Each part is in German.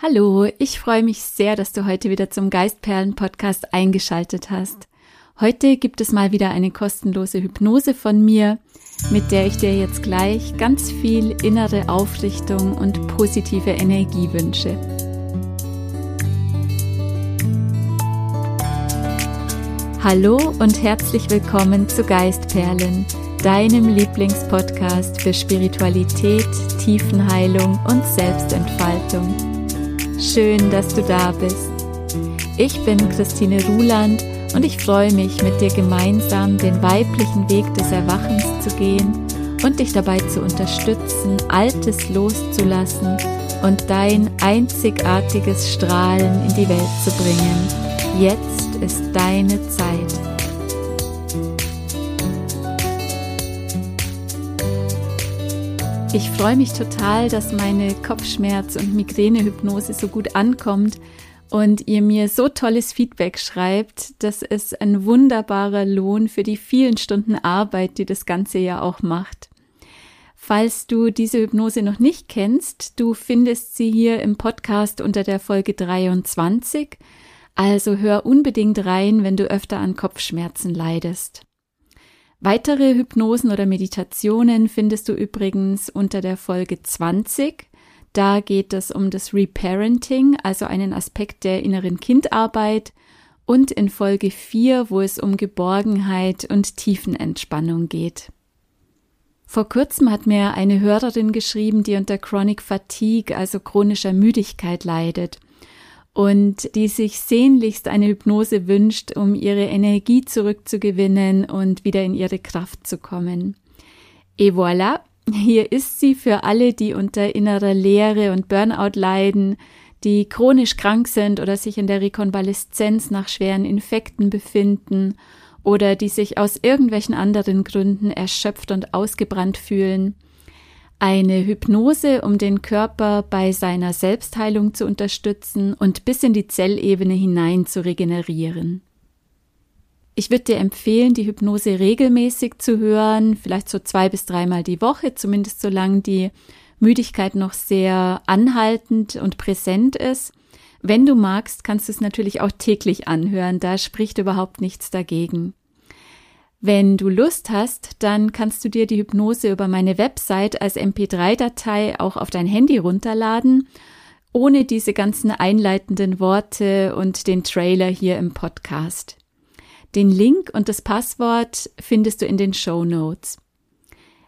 Hallo, ich freue mich sehr, dass du heute wieder zum Geistperlen-Podcast eingeschaltet hast. Heute gibt es mal wieder eine kostenlose Hypnose von mir, mit der ich dir jetzt gleich ganz viel innere Aufrichtung und positive Energie wünsche. Hallo und herzlich willkommen zu Geistperlen, deinem Lieblingspodcast für Spiritualität, Tiefenheilung und Selbstentfaltung. Schön, dass du da bist. Ich bin Christine Ruland und ich freue mich, mit dir gemeinsam den weiblichen Weg des Erwachens zu gehen und dich dabei zu unterstützen, Altes loszulassen und dein einzigartiges Strahlen in die Welt zu bringen. Jetzt ist deine Zeit. Ich freue mich total, dass meine Kopfschmerz- und Migränehypnose so gut ankommt und ihr mir so tolles Feedback schreibt. Das ist ein wunderbarer Lohn für die vielen Stunden Arbeit, die das Ganze ja auch macht. Falls du diese Hypnose noch nicht kennst, du findest sie hier im Podcast unter der Folge 23. Also hör unbedingt rein, wenn du öfter an Kopfschmerzen leidest. Weitere Hypnosen oder Meditationen findest du übrigens unter der Folge 20. Da geht es um das Reparenting, also einen Aspekt der inneren Kindarbeit, und in Folge 4, wo es um Geborgenheit und Tiefenentspannung geht. Vor kurzem hat mir eine Hörerin geschrieben, die unter Chronic Fatigue, also chronischer Müdigkeit leidet und die sich sehnlichst eine Hypnose wünscht, um ihre Energie zurückzugewinnen und wieder in ihre Kraft zu kommen. Et voilà, hier ist sie für alle, die unter innerer Leere und Burnout leiden, die chronisch krank sind oder sich in der Rekonvaleszenz nach schweren Infekten befinden oder die sich aus irgendwelchen anderen Gründen erschöpft und ausgebrannt fühlen eine Hypnose, um den Körper bei seiner Selbstheilung zu unterstützen und bis in die Zellebene hinein zu regenerieren. Ich würde dir empfehlen, die Hypnose regelmäßig zu hören, vielleicht so zwei bis dreimal die Woche, zumindest solange die Müdigkeit noch sehr anhaltend und präsent ist. Wenn du magst, kannst du es natürlich auch täglich anhören, da spricht überhaupt nichts dagegen. Wenn du Lust hast, dann kannst du dir die Hypnose über meine Website als MP3-Datei auch auf dein Handy runterladen, ohne diese ganzen einleitenden Worte und den Trailer hier im Podcast. Den Link und das Passwort findest du in den Show Notes.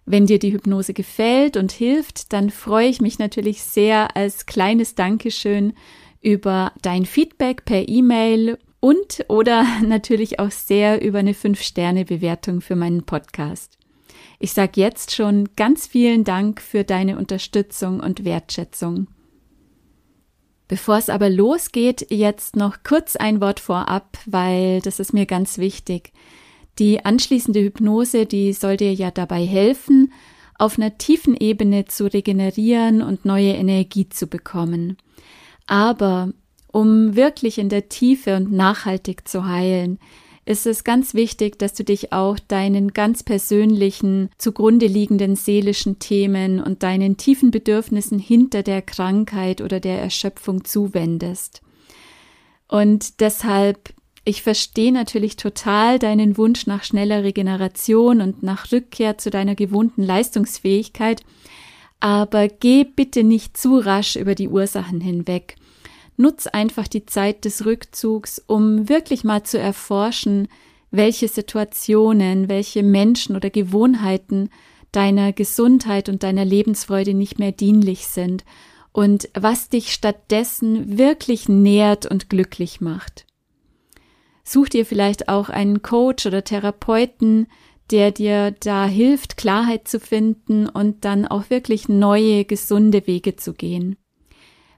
Wenn dir die Hypnose gefällt und hilft, dann freue ich mich natürlich sehr als kleines Dankeschön über dein Feedback per E-Mail und oder natürlich auch sehr über eine 5-Sterne-Bewertung für meinen Podcast. Ich sage jetzt schon ganz vielen Dank für deine Unterstützung und Wertschätzung. Bevor es aber losgeht, jetzt noch kurz ein Wort vorab, weil das ist mir ganz wichtig. Die anschließende Hypnose, die soll dir ja dabei helfen, auf einer tiefen Ebene zu regenerieren und neue Energie zu bekommen. Aber um wirklich in der Tiefe und nachhaltig zu heilen, ist es ganz wichtig, dass du dich auch deinen ganz persönlichen, zugrunde liegenden seelischen Themen und deinen tiefen Bedürfnissen hinter der Krankheit oder der Erschöpfung zuwendest. Und deshalb, ich verstehe natürlich total deinen Wunsch nach schneller Regeneration und nach Rückkehr zu deiner gewohnten Leistungsfähigkeit, aber geh bitte nicht zu rasch über die Ursachen hinweg Nutz einfach die Zeit des Rückzugs, um wirklich mal zu erforschen, welche Situationen, welche Menschen oder Gewohnheiten deiner Gesundheit und deiner Lebensfreude nicht mehr dienlich sind und was dich stattdessen wirklich nährt und glücklich macht. Such dir vielleicht auch einen Coach oder Therapeuten, der dir da hilft, Klarheit zu finden und dann auch wirklich neue, gesunde Wege zu gehen.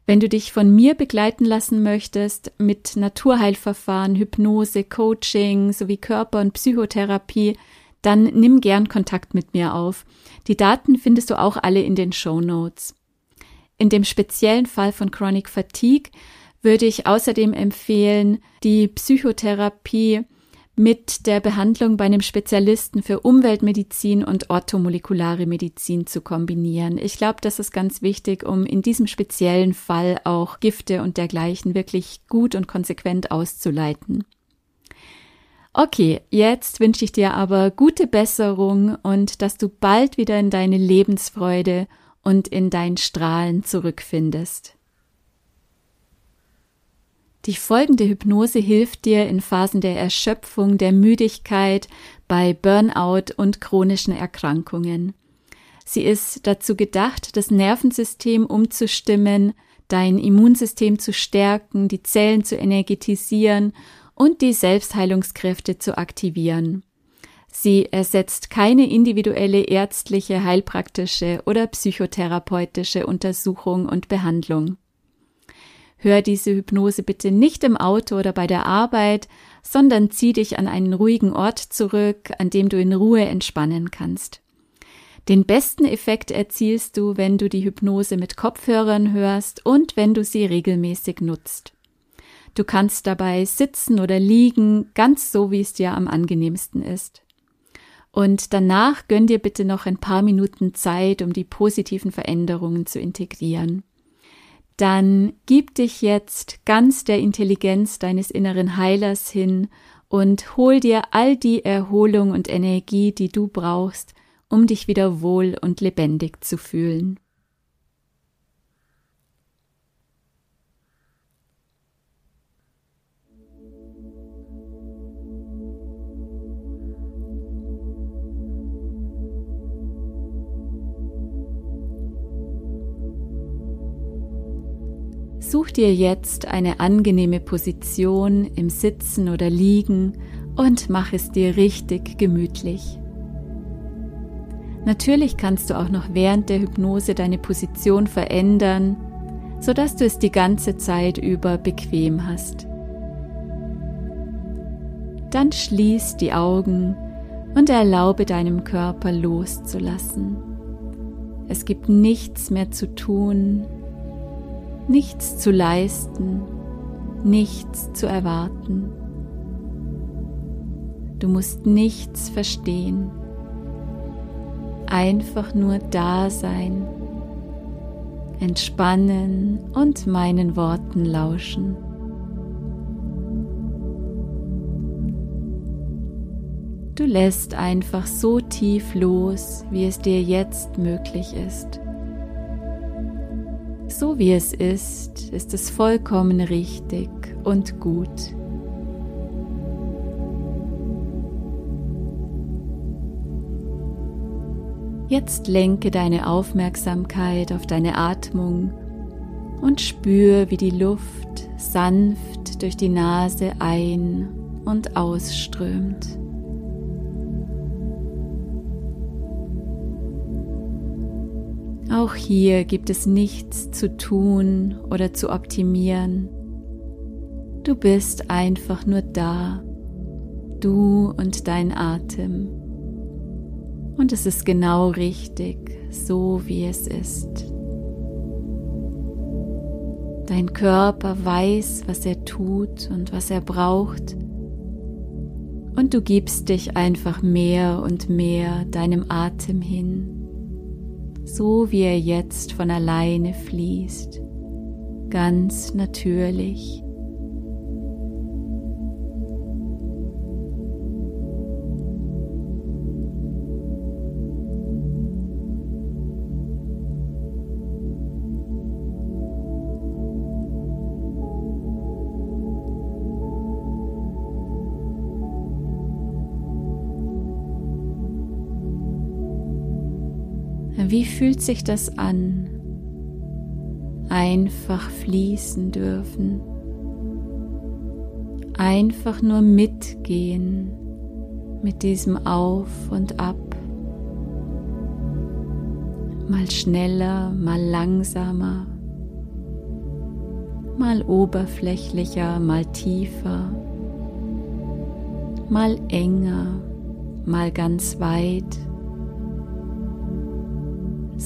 Wenn du dich von mir begleiten lassen möchtest mit Naturheilverfahren, Hypnose, Coaching sowie Körper- und Psychotherapie, dann nimm gern Kontakt mit mir auf. Die Daten findest du auch alle in den Show Notes. In dem speziellen Fall von Chronic Fatigue würde ich außerdem empfehlen, die Psychotherapie mit der Behandlung bei einem Spezialisten für Umweltmedizin und orthomolekulare Medizin zu kombinieren. Ich glaube, das ist ganz wichtig, um in diesem speziellen Fall auch Gifte und dergleichen wirklich gut und konsequent auszuleiten. Okay, jetzt wünsche ich dir aber gute Besserung und dass du bald wieder in deine Lebensfreude und in dein Strahlen zurückfindest. Die folgende Hypnose hilft dir in Phasen der Erschöpfung, der Müdigkeit, bei Burnout und chronischen Erkrankungen. Sie ist dazu gedacht, das Nervensystem umzustimmen, dein Immunsystem zu stärken, die Zellen zu energetisieren und die Selbstheilungskräfte zu aktivieren. Sie ersetzt keine individuelle ärztliche, heilpraktische oder psychotherapeutische Untersuchung und Behandlung. Hör diese Hypnose bitte nicht im Auto oder bei der Arbeit, sondern zieh dich an einen ruhigen Ort zurück, an dem du in Ruhe entspannen kannst. Den besten Effekt erzielst du, wenn du die Hypnose mit Kopfhörern hörst und wenn du sie regelmäßig nutzt. Du kannst dabei sitzen oder liegen, ganz so, wie es dir am angenehmsten ist. Und danach gönn dir bitte noch ein paar Minuten Zeit, um die positiven Veränderungen zu integrieren dann gib dich jetzt ganz der Intelligenz deines inneren Heilers hin und hol dir all die Erholung und Energie, die du brauchst, um dich wieder wohl und lebendig zu fühlen. Such dir jetzt eine angenehme Position im Sitzen oder Liegen und mach es dir richtig gemütlich. Natürlich kannst du auch noch während der Hypnose deine Position verändern, sodass du es die ganze Zeit über bequem hast. Dann schließ die Augen und erlaube deinem Körper loszulassen. Es gibt nichts mehr zu tun, nichts zu leisten, nichts zu erwarten. Du musst nichts verstehen, einfach nur da sein, entspannen und meinen Worten lauschen. Du lässt einfach so tief los, wie es dir jetzt möglich ist. So wie es ist, ist es vollkommen richtig und gut. Jetzt lenke deine Aufmerksamkeit auf deine Atmung und spür, wie die Luft sanft durch die Nase ein- und ausströmt. Auch hier gibt es nichts zu tun oder zu optimieren. Du bist einfach nur da, du und dein Atem. Und es ist genau richtig, so wie es ist. Dein Körper weiß, was er tut und was er braucht. Und du gibst dich einfach mehr und mehr deinem Atem hin so wie er jetzt von alleine fließt, ganz natürlich. Wie fühlt sich das an? Einfach fließen dürfen. Einfach nur mitgehen mit diesem Auf und Ab. Mal schneller, mal langsamer, mal oberflächlicher, mal tiefer, mal enger, mal ganz weit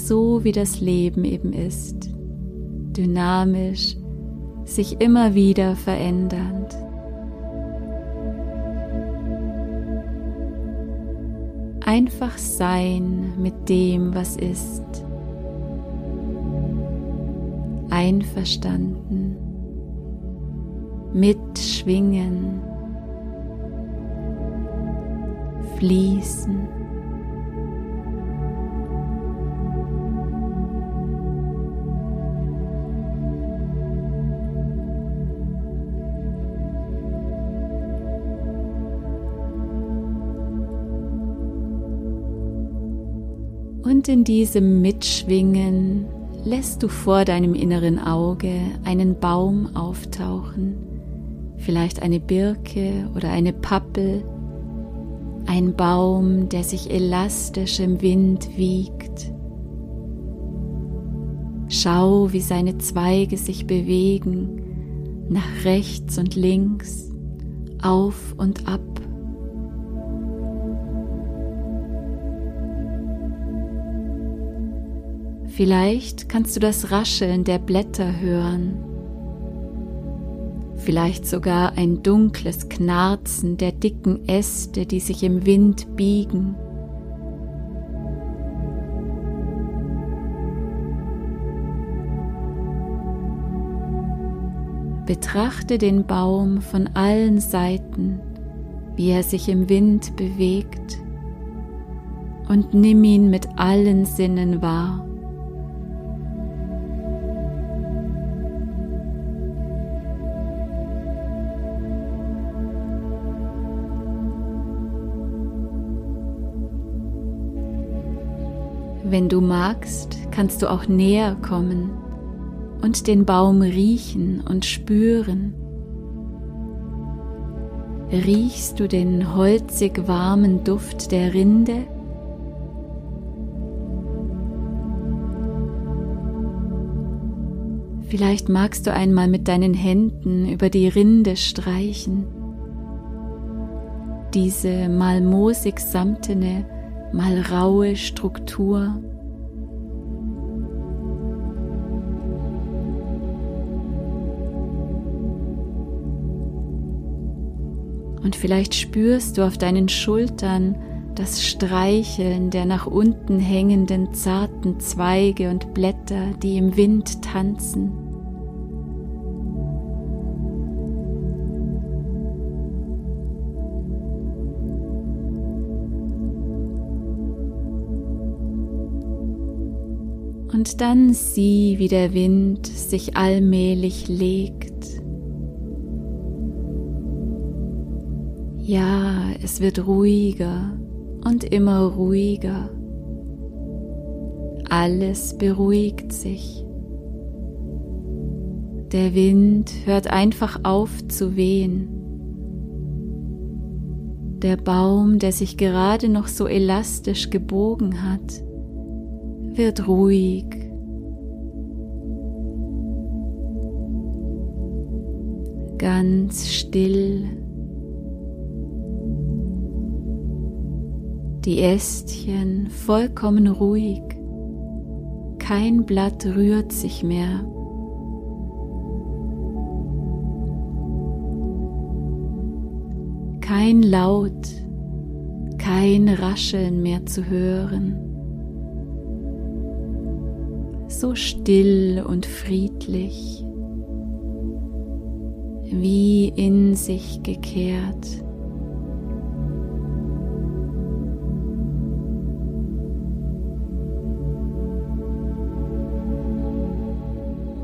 so wie das Leben eben ist, dynamisch, sich immer wieder verändernd. Einfach sein mit dem, was ist. Einverstanden. Mitschwingen. Fließen. Und in diesem Mitschwingen lässt du vor deinem inneren Auge einen Baum auftauchen, vielleicht eine Birke oder eine Pappel, ein Baum, der sich elastisch im Wind wiegt. Schau, wie seine Zweige sich bewegen, nach rechts und links, auf und ab. Vielleicht kannst du das Rascheln der Blätter hören. Vielleicht sogar ein dunkles Knarzen der dicken Äste, die sich im Wind biegen. Betrachte den Baum von allen Seiten, wie er sich im Wind bewegt und nimm ihn mit allen Sinnen wahr. Wenn du magst, kannst du auch näher kommen und den Baum riechen und spüren. Riechst du den holzig warmen Duft der Rinde? Vielleicht magst du einmal mit deinen Händen über die Rinde streichen. Diese mal moosig samtene, mal raue Struktur. Und vielleicht spürst du auf deinen Schultern das Streicheln der nach unten hängenden zarten Zweige und Blätter, die im Wind tanzen. Und dann sieh, wie der Wind sich allmählich legt. Ja, es wird ruhiger und immer ruhiger. Alles beruhigt sich. Der Wind hört einfach auf zu wehen. Der Baum, der sich gerade noch so elastisch gebogen hat, wird ruhig. Ganz still. Die Ästchen vollkommen ruhig. Kein Blatt rührt sich mehr. Kein Laut, kein Rascheln mehr zu hören so still und friedlich, wie in sich gekehrt.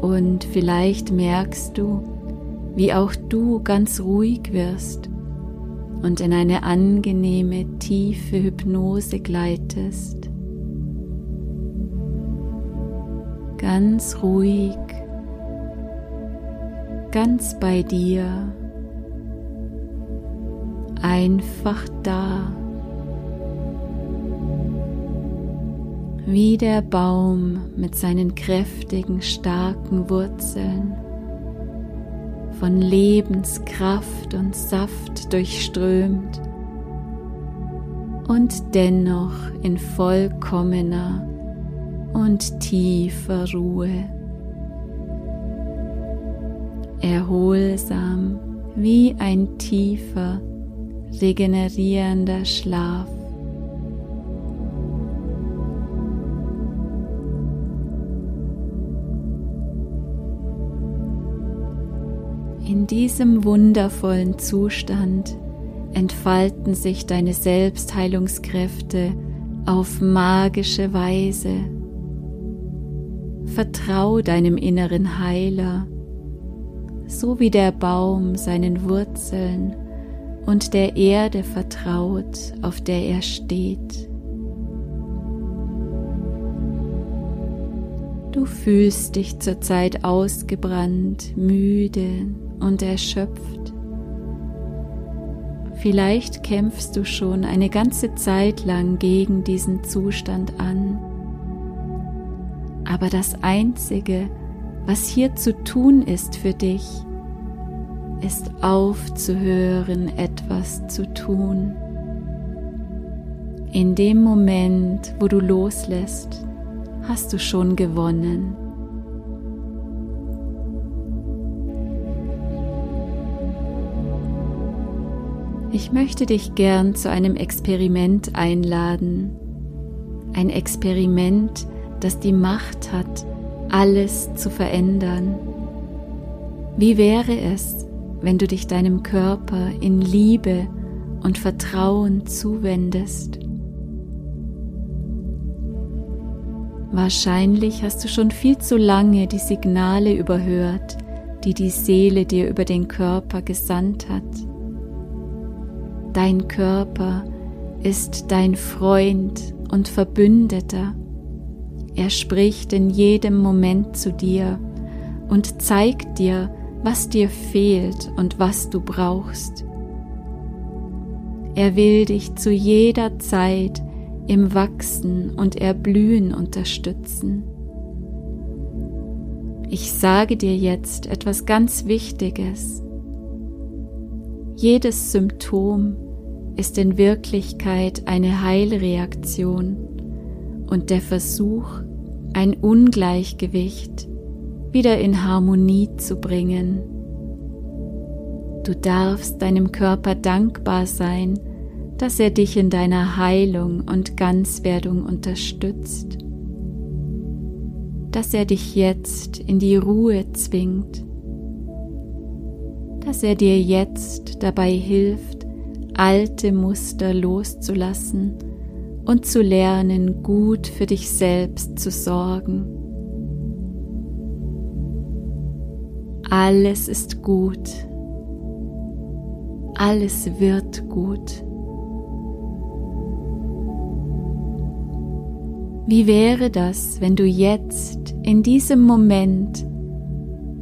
Und vielleicht merkst du, wie auch du ganz ruhig wirst und in eine angenehme, tiefe Hypnose gleitest. Ganz ruhig, ganz bei dir, einfach da, wie der Baum mit seinen kräftigen, starken Wurzeln, von Lebenskraft und Saft durchströmt und dennoch in vollkommener und tiefer Ruhe. Erholsam wie ein tiefer, regenerierender Schlaf. In diesem wundervollen Zustand entfalten sich deine Selbstheilungskräfte auf magische Weise. Vertrau deinem inneren Heiler, so wie der Baum seinen Wurzeln und der Erde vertraut, auf der er steht. Du fühlst dich zurzeit ausgebrannt, müde und erschöpft. Vielleicht kämpfst du schon eine ganze Zeit lang gegen diesen Zustand an. Aber das Einzige, was hier zu tun ist für dich, ist aufzuhören, etwas zu tun. In dem Moment, wo du loslässt, hast du schon gewonnen. Ich möchte dich gern zu einem Experiment einladen. Ein Experiment, das die Macht hat, alles zu verändern. Wie wäre es, wenn du dich deinem Körper in Liebe und Vertrauen zuwendest? Wahrscheinlich hast du schon viel zu lange die Signale überhört, die die Seele dir über den Körper gesandt hat. Dein Körper ist dein Freund und Verbündeter. Er spricht in jedem Moment zu dir und zeigt dir, was dir fehlt und was du brauchst. Er will dich zu jeder Zeit im Wachsen und Erblühen unterstützen. Ich sage dir jetzt etwas ganz Wichtiges. Jedes Symptom ist in Wirklichkeit eine Heilreaktion und der Versuch, ein Ungleichgewicht wieder in Harmonie zu bringen. Du darfst deinem Körper dankbar sein, dass er dich in deiner Heilung und Ganzwerdung unterstützt, dass er dich jetzt in die Ruhe zwingt, dass er dir jetzt dabei hilft, alte Muster loszulassen und zu lernen, gut für dich selbst zu sorgen. Alles ist gut. Alles wird gut. Wie wäre das, wenn du jetzt in diesem Moment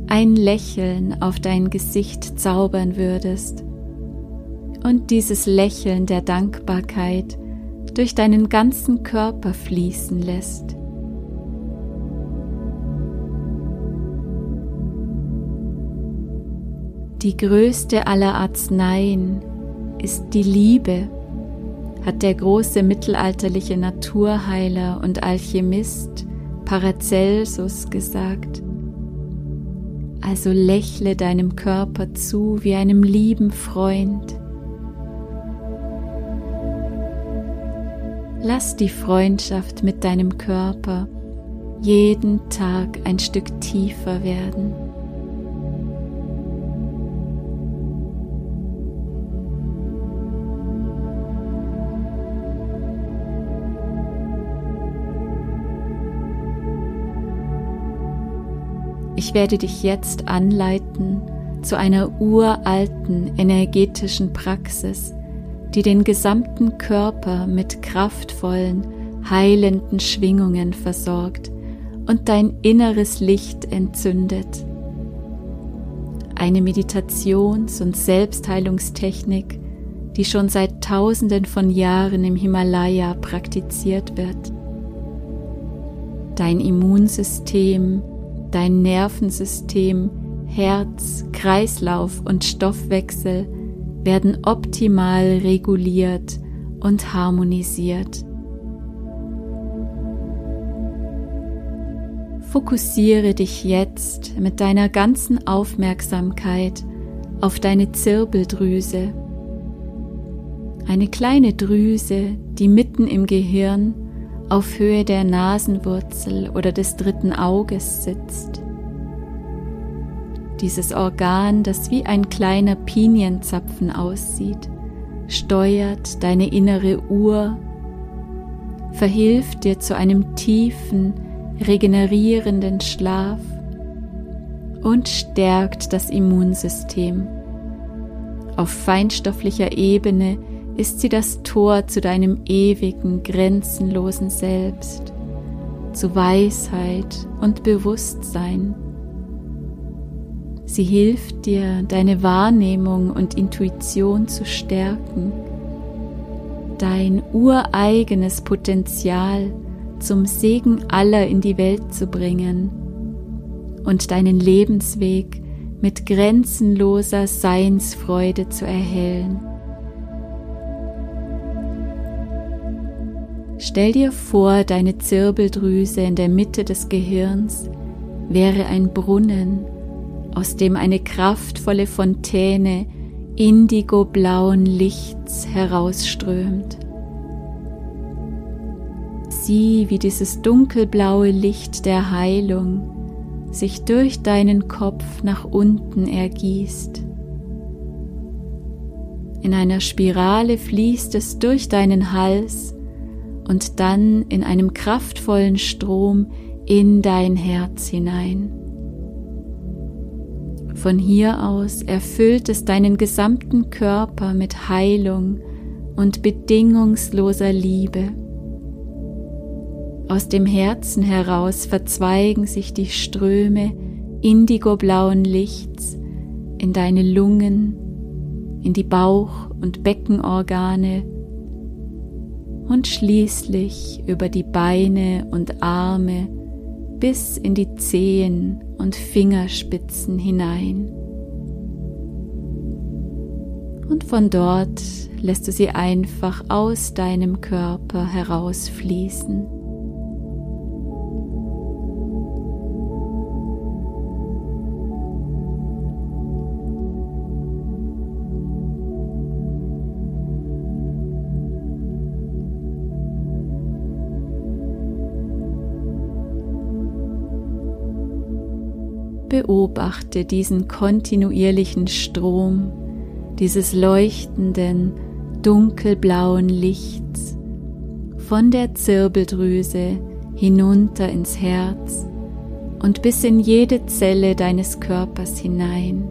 ein Lächeln auf dein Gesicht zaubern würdest und dieses Lächeln der Dankbarkeit durch deinen ganzen Körper fließen lässt? Die größte aller Arzneien ist die Liebe hat der große mittelalterliche Naturheiler und Alchemist Paracelsus gesagt. Also lächle deinem Körper zu wie einem lieben Freund. Lass die Freundschaft mit deinem Körper jeden Tag ein Stück tiefer werden. Ich werde dich jetzt anleiten zu einer uralten energetischen Praxis, die den gesamten Körper mit kraftvollen, heilenden Schwingungen versorgt und dein inneres Licht entzündet. Eine Meditations- und Selbstheilungstechnik, die schon seit Tausenden von Jahren im Himalaya praktiziert wird. Dein Immunsystem dein Nervensystem, Herz, Kreislauf und Stoffwechsel werden optimal reguliert und harmonisiert. Fokussiere dich jetzt mit deiner ganzen Aufmerksamkeit auf deine Zirbeldrüse, eine kleine Drüse, die mitten im Gehirn auf Höhe der Nasenwurzel oder des dritten Auges sitzt. Dieses Organ, das wie ein kleiner Pinienzapfen aussieht, steuert deine innere Uhr, verhilft dir zu einem tiefen, regenerierenden Schlaf und stärkt das Immunsystem. Auf feinstofflicher Ebene ist sie das Tor zu deinem ewigen, grenzenlosen Selbst, zu Weisheit und Bewusstsein. Sie hilft dir, deine Wahrnehmung und Intuition zu stärken, dein ureigenes Potenzial zum Segen aller in die Welt zu bringen und deinen Lebensweg mit grenzenloser Seinsfreude zu erhellen. Stell dir vor, deine Zirbeldrüse in der Mitte des Gehirns wäre ein Brunnen, aus dem eine kraftvolle Fontäne indigoblauen Lichts herausströmt. Sieh, wie dieses dunkelblaue Licht der Heilung sich durch deinen Kopf nach unten ergießt. In einer Spirale fließt es durch deinen Hals und dann in einem kraftvollen Strom in dein Herz hinein. Von hier aus erfüllt es deinen gesamten Körper mit Heilung und bedingungsloser Liebe. Aus dem Herzen heraus verzweigen sich die Ströme indigoblauen Lichts in deine Lungen, in die Bauch- und Beckenorgane und schließlich über die Beine und Arme bis in die Zehen und Fingerspitzen hinein. Und von dort lässt du sie einfach aus deinem Körper herausfließen. Beobachte diesen kontinuierlichen Strom, dieses leuchtenden, dunkelblauen Lichts von der Zirbeldrüse hinunter ins Herz und bis in jede Zelle deines Körpers hinein.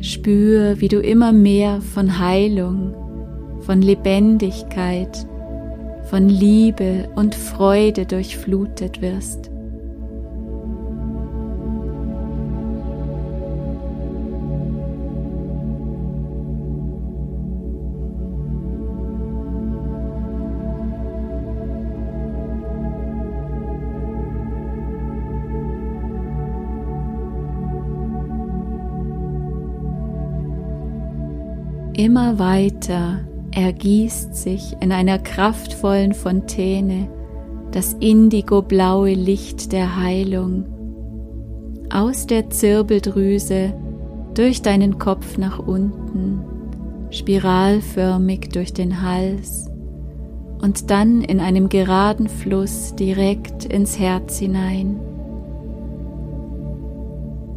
Spür, wie du immer mehr von Heilung, von Lebendigkeit von Liebe und Freude durchflutet wirst. Immer weiter ergießt sich in einer kraftvollen Fontäne das indigoblaue Licht der Heilung. Aus der Zirbeldrüse durch deinen Kopf nach unten, spiralförmig durch den Hals. Und dann in einem geraden Fluss direkt ins Herz hinein.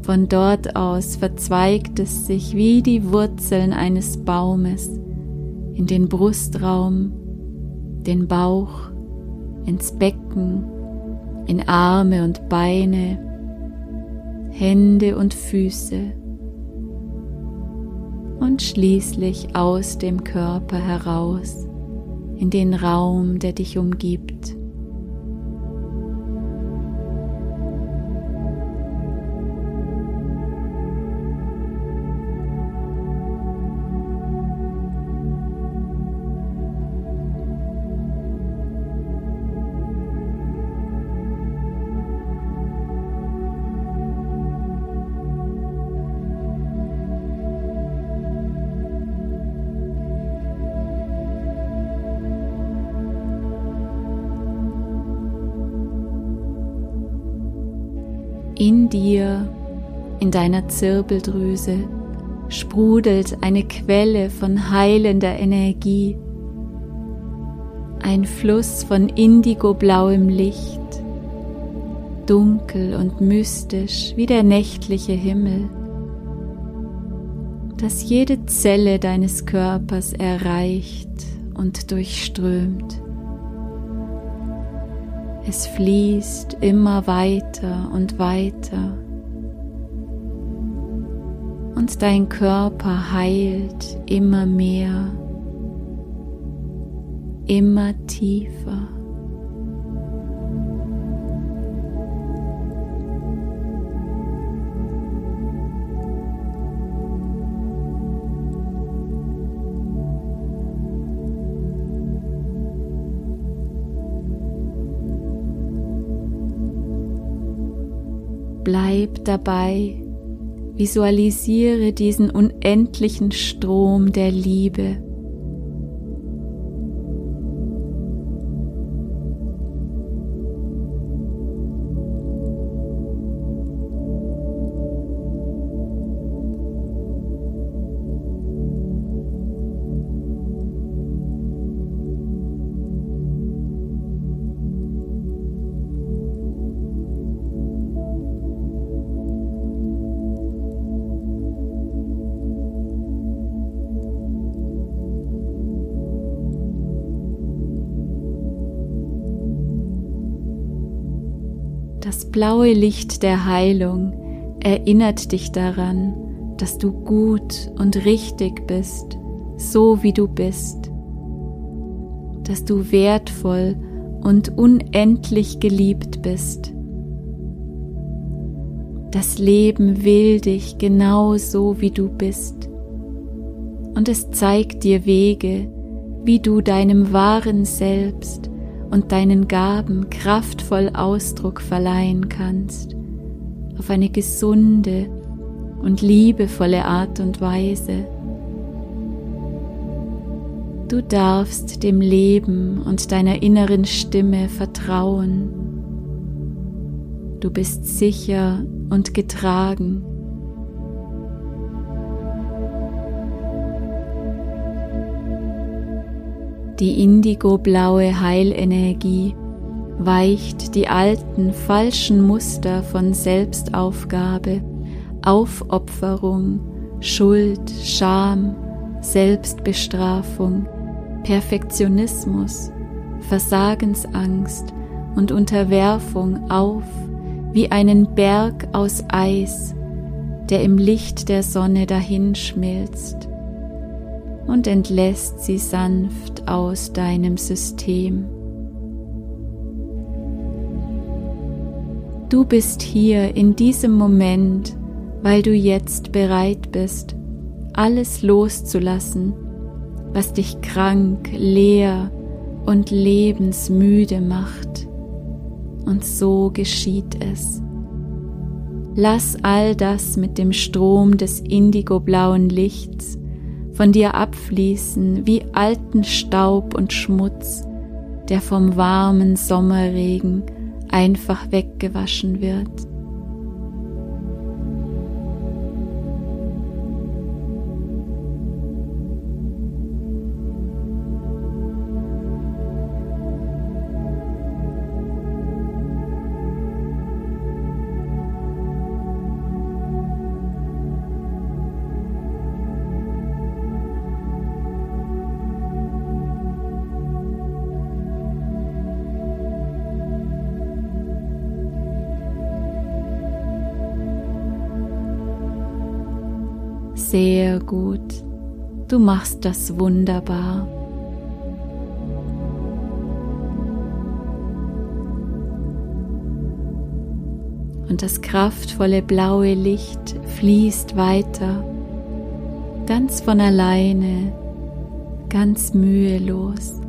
Von dort aus verzweigt es sich wie die Wurzeln eines Baumes in den Brustraum, den Bauch, ins Becken, in Arme und Beine, Hände und Füße und schließlich aus dem Körper heraus in den Raum, der dich umgibt. Dir, in deiner Zirbeldrüse, sprudelt eine Quelle von heilender Energie, Ein Fluss von indigoblauem Licht, dunkel und mystisch wie der nächtliche Himmel, das jede Zelle deines Körpers erreicht und durchströmt. Es fließt immer weiter und weiter und dein Körper heilt immer mehr, immer tiefer. Bleib dabei, visualisiere diesen unendlichen Strom der Liebe blaue Licht der Heilung erinnert dich daran, dass du gut und richtig bist, so wie du bist, dass du wertvoll und unendlich geliebt bist. Das Leben will dich genau so, wie du bist. Und es zeigt dir Wege, wie du deinem wahren Selbst und deinen Gaben kraftvoll Ausdruck verleihen kannst, auf eine gesunde und liebevolle Art und Weise. Du darfst dem Leben und deiner inneren Stimme vertrauen. Du bist sicher und getragen Die indigoblaue Heilenergie weicht die alten falschen Muster von Selbstaufgabe, Aufopferung, Schuld, Scham, Selbstbestrafung, Perfektionismus, Versagensangst und Unterwerfung auf wie einen Berg aus Eis, der im Licht der Sonne dahinschmilzt und entlässt sie sanft aus deinem System. Du bist hier in diesem Moment, weil du jetzt bereit bist, alles loszulassen, was dich krank, leer und lebensmüde macht. Und so geschieht es. Lass all das mit dem Strom des indigoblauen Lichts von dir abfließen wie alten Staub und Schmutz, der vom warmen Sommerregen einfach weggewaschen wird. Sehr gut. Du machst das wunderbar. Und das kraftvolle blaue Licht fließt weiter, ganz von alleine, ganz mühelos.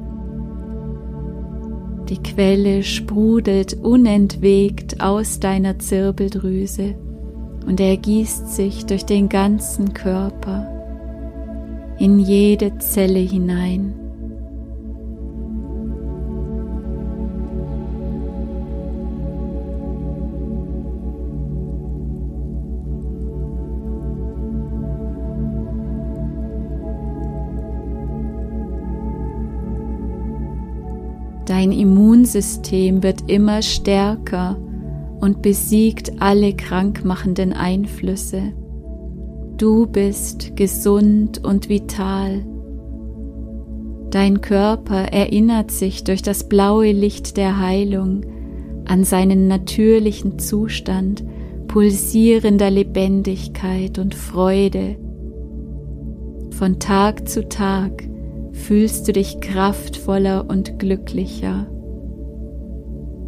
Die Quelle sprudelt unentwegt aus deiner Zirbeldrüse und er gießt sich durch den ganzen Körper in jede Zelle hinein. Dein Immunsystem wird immer stärker und besiegt alle krankmachenden Einflüsse. Du bist gesund und vital. Dein Körper erinnert sich durch das blaue Licht der Heilung an seinen natürlichen Zustand pulsierender Lebendigkeit und Freude. Von Tag zu Tag fühlst du dich kraftvoller und glücklicher.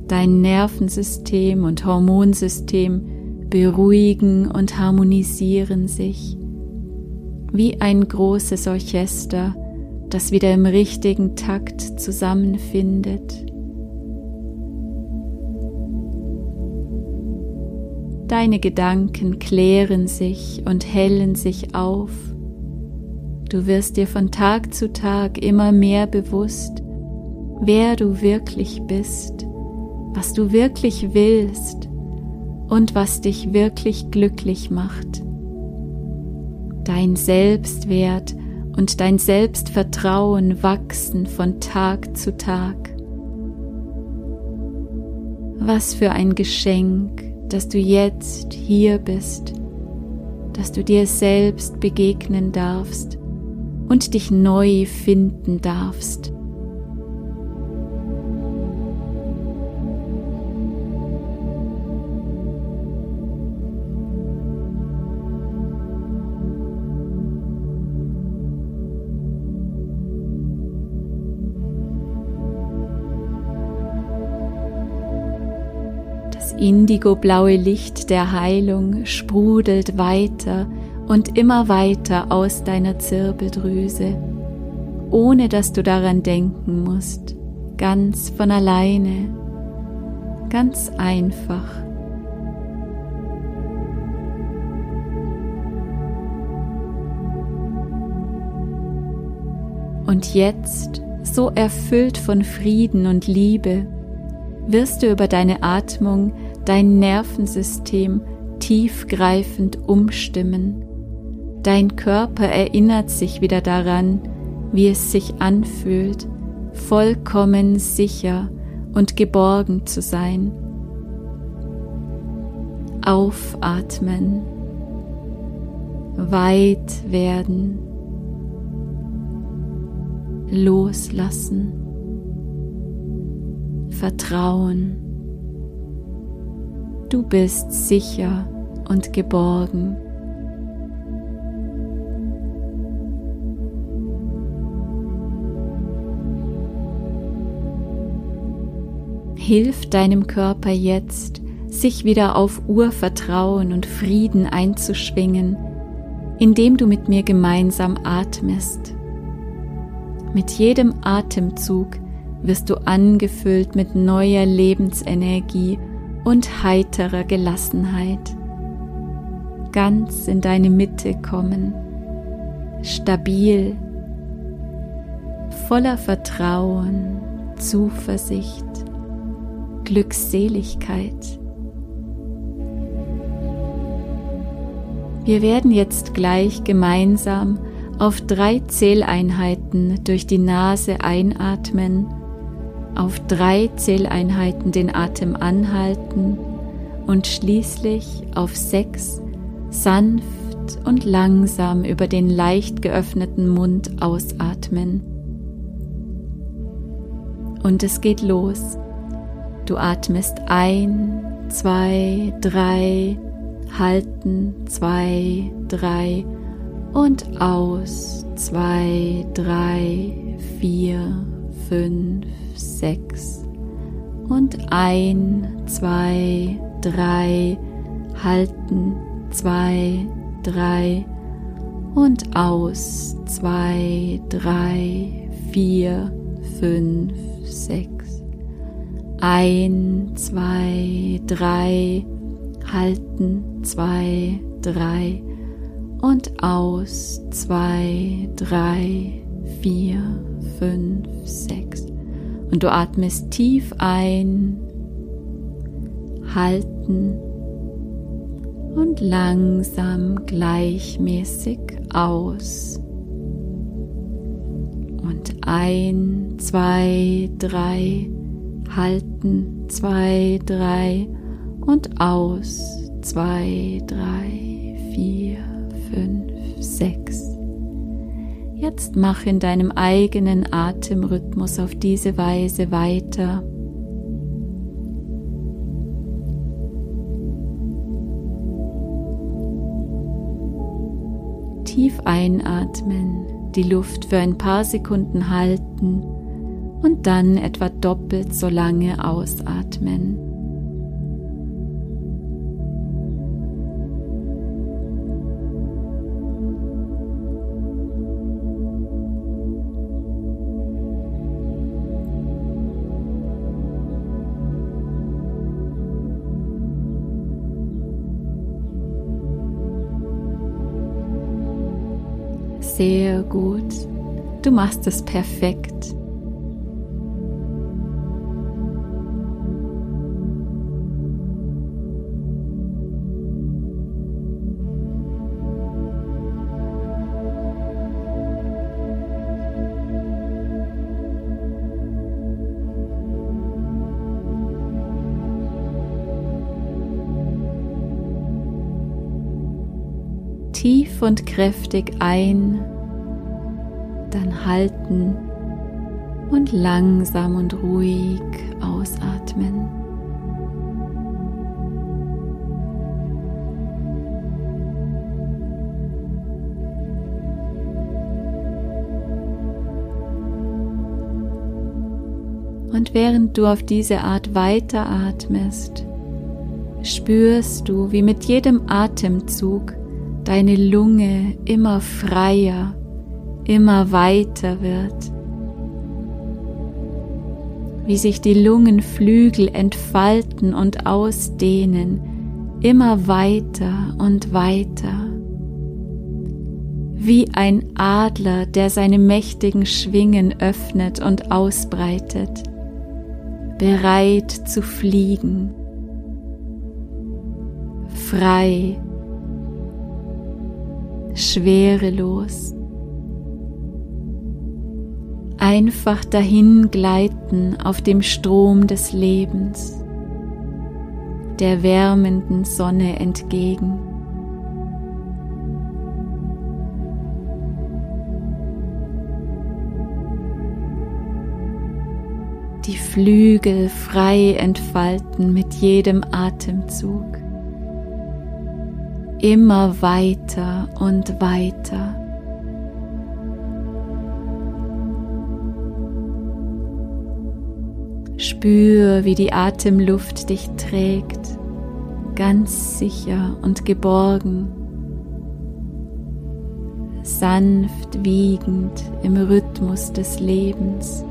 Dein Nervensystem und Hormonsystem beruhigen und harmonisieren sich wie ein großes Orchester, das wieder im richtigen Takt zusammenfindet. Deine Gedanken klären sich und hellen sich auf. Du wirst dir von Tag zu Tag immer mehr bewusst, wer du wirklich bist, was du wirklich willst und was dich wirklich glücklich macht. Dein Selbstwert und dein Selbstvertrauen wachsen von Tag zu Tag. Was für ein Geschenk, dass du jetzt hier bist, dass du dir selbst begegnen darfst und dich neu finden darfst. Indigoblaue Licht der Heilung sprudelt weiter und immer weiter aus deiner Zirbeldrüse, ohne dass du daran denken musst, ganz von alleine, ganz einfach. Und jetzt, so erfüllt von Frieden und Liebe, wirst du über deine Atmung dein Nervensystem tiefgreifend umstimmen. Dein Körper erinnert sich wieder daran, wie es sich anfühlt, vollkommen sicher und geborgen zu sein. Aufatmen, weit werden, loslassen, vertrauen. Du bist sicher und geborgen. Hilf deinem Körper jetzt, sich wieder auf Urvertrauen und Frieden einzuschwingen, indem du mit mir gemeinsam atmest. Mit jedem Atemzug wirst du angefüllt mit neuer Lebensenergie und heiterer Gelassenheit. Ganz in deine Mitte kommen, stabil, voller Vertrauen, Zuversicht, Glückseligkeit. Wir werden jetzt gleich gemeinsam auf drei Zähleinheiten durch die Nase einatmen auf drei Zähleinheiten den Atem anhalten und schließlich auf sechs sanft und langsam über den leicht geöffneten Mund ausatmen. Und es geht los. Du atmest ein, zwei, drei, halten, zwei, drei und aus, zwei, drei, vier, fünf, sechs und ein, zwei, drei, halten, zwei, drei und aus, zwei, drei, vier, fünf, sechs. Ein, zwei, drei, halten, zwei, drei und aus, zwei, drei, vier, fünf, sechs. Und du atmest tief ein, halten und langsam gleichmäßig aus. Und ein, zwei, drei, halten, zwei, drei und aus, zwei, drei, vier, fünf, sechs. Jetzt mach in deinem eigenen Atemrhythmus auf diese Weise weiter. Tief einatmen, die Luft für ein paar Sekunden halten und dann etwa doppelt so lange ausatmen. Sehr gut. Du machst es perfekt. Und kräftig ein, dann halten und langsam und ruhig ausatmen. Und während du auf diese Art weiteratmest, spürst du, wie mit jedem Atemzug deine Lunge immer freier, immer weiter wird, wie sich die Lungenflügel entfalten und ausdehnen, immer weiter und weiter, wie ein Adler, der seine mächtigen Schwingen öffnet und ausbreitet, bereit zu fliegen, frei schwerelos. Einfach dahin gleiten auf dem Strom des Lebens, der wärmenden Sonne entgegen. Die Flügel frei entfalten mit jedem Atemzug immer weiter und weiter. Spür, wie die Atemluft dich trägt, ganz sicher und geborgen, sanft wiegend im Rhythmus des Lebens.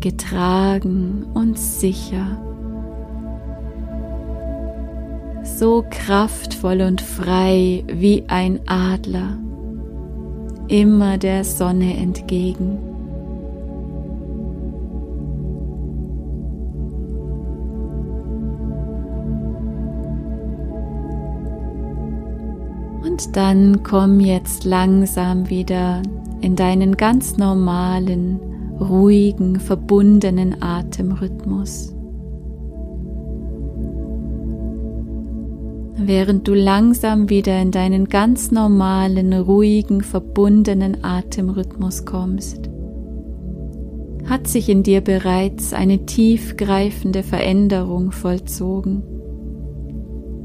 Getragen und sicher, so kraftvoll und frei wie ein Adler, immer der Sonne entgegen. Und dann komm jetzt langsam wieder in deinen ganz normalen ruhigen, verbundenen Atemrhythmus. Während du langsam wieder in deinen ganz normalen, ruhigen, verbundenen Atemrhythmus kommst, hat sich in dir bereits eine tiefgreifende Veränderung vollzogen.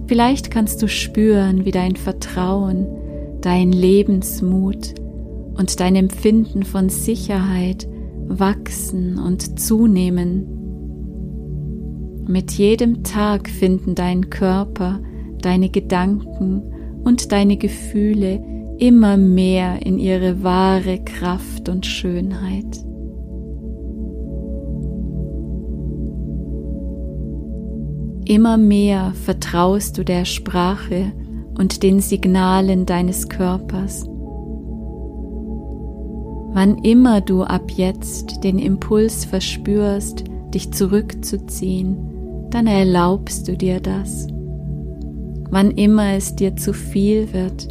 Vielleicht kannst du spüren, wie dein Vertrauen, dein Lebensmut und dein Empfinden von Sicherheit wachsen und zunehmen. Mit jedem Tag finden dein Körper, deine Gedanken und deine Gefühle immer mehr in ihre wahre Kraft und Schönheit. Immer mehr vertraust du der Sprache und den Signalen deines Körpers Wann immer du ab jetzt den Impuls verspürst, dich zurückzuziehen, dann erlaubst du dir das. Wann immer es dir zu viel wird,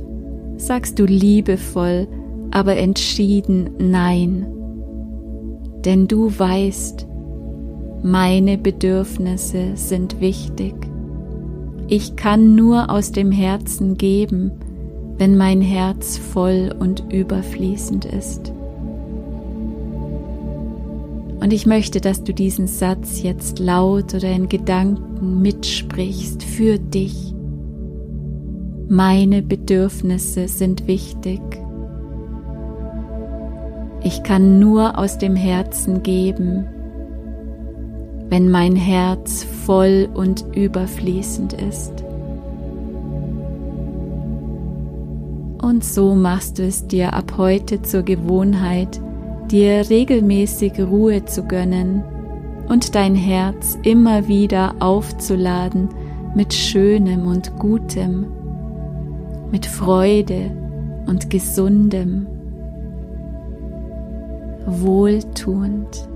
sagst du liebevoll, aber entschieden Nein. Denn du weißt, meine Bedürfnisse sind wichtig. Ich kann nur aus dem Herzen geben, wenn mein Herz voll und überfließend ist. Und ich möchte, dass du diesen Satz jetzt laut oder in Gedanken mitsprichst für dich. Meine Bedürfnisse sind wichtig. Ich kann nur aus dem Herzen geben, wenn mein Herz voll und überfließend ist. Und so machst du es dir ab heute zur Gewohnheit, dir regelmäßig Ruhe zu gönnen und dein Herz immer wieder aufzuladen mit Schönem und Gutem, mit Freude und Gesundem, wohltuend,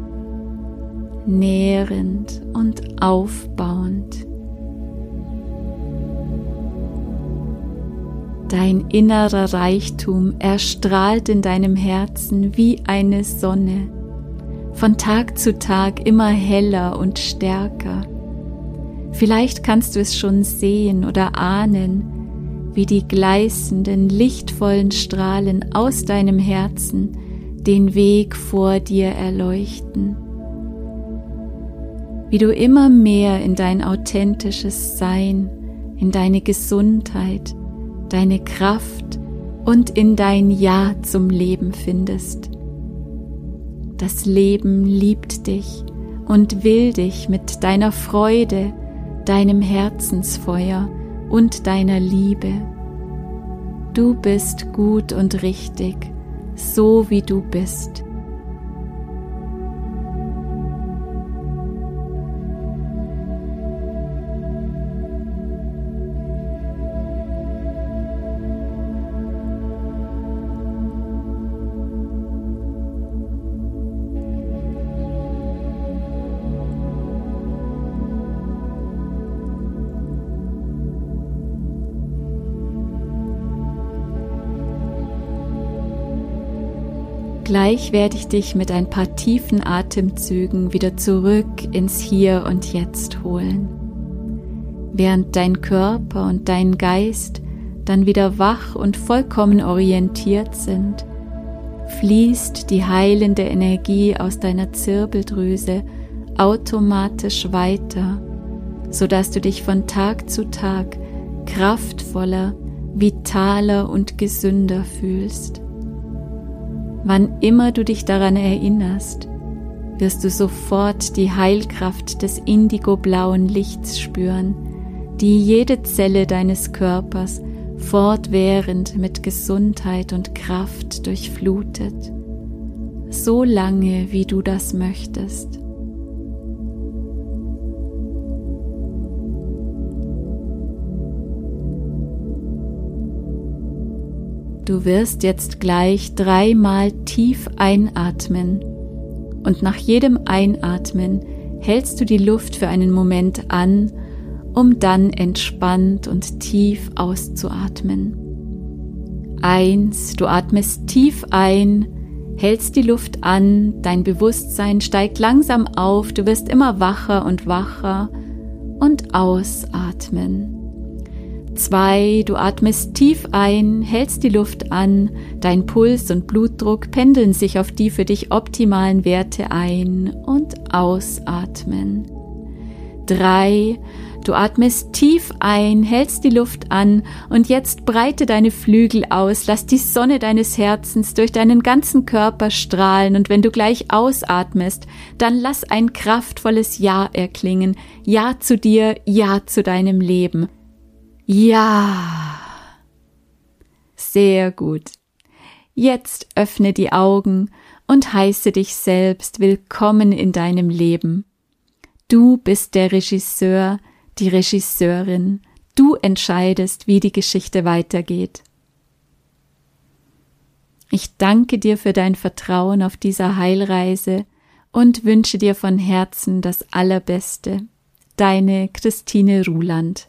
nährend und aufbauend. Dein innerer Reichtum erstrahlt in deinem Herzen wie eine Sonne, von Tag zu Tag immer heller und stärker. Vielleicht kannst du es schon sehen oder ahnen, wie die gleißenden, lichtvollen Strahlen aus deinem Herzen den Weg vor dir erleuchten. Wie du immer mehr in dein authentisches Sein, in deine Gesundheit, deine Kraft und in dein Ja zum Leben findest. Das Leben liebt dich und will dich mit deiner Freude, deinem Herzensfeuer und deiner Liebe. Du bist gut und richtig, so wie du bist. Gleich werde ich dich mit ein paar tiefen Atemzügen wieder zurück ins Hier und Jetzt holen. Während dein Körper und dein Geist dann wieder wach und vollkommen orientiert sind, fließt die heilende Energie aus deiner Zirbeldrüse automatisch weiter, sodass du dich von Tag zu Tag kraftvoller, vitaler und gesünder fühlst. Wann immer du dich daran erinnerst, wirst du sofort die Heilkraft des indigoblauen Lichts spüren, die jede Zelle deines Körpers fortwährend mit Gesundheit und Kraft durchflutet, so lange wie du das möchtest. Du wirst jetzt gleich dreimal tief einatmen und nach jedem Einatmen hältst du die Luft für einen Moment an, um dann entspannt und tief auszuatmen. Eins, du atmest tief ein, hältst die Luft an, dein Bewusstsein steigt langsam auf, du wirst immer wacher und wacher und ausatmen. Zwei, du atmest tief ein, hältst die Luft an, dein Puls und Blutdruck pendeln sich auf die für dich optimalen Werte ein und ausatmen. Drei, du atmest tief ein, hältst die Luft an und jetzt breite deine Flügel aus, lass die Sonne deines Herzens durch deinen ganzen Körper strahlen und wenn du gleich ausatmest, dann lass ein kraftvolles Ja erklingen. Ja zu dir, Ja zu deinem Leben. Ja. Sehr gut. Jetzt öffne die Augen und heiße dich selbst willkommen in deinem Leben. Du bist der Regisseur, die Regisseurin. Du entscheidest, wie die Geschichte weitergeht. Ich danke dir für dein Vertrauen auf dieser Heilreise und wünsche dir von Herzen das Allerbeste. Deine Christine Ruland.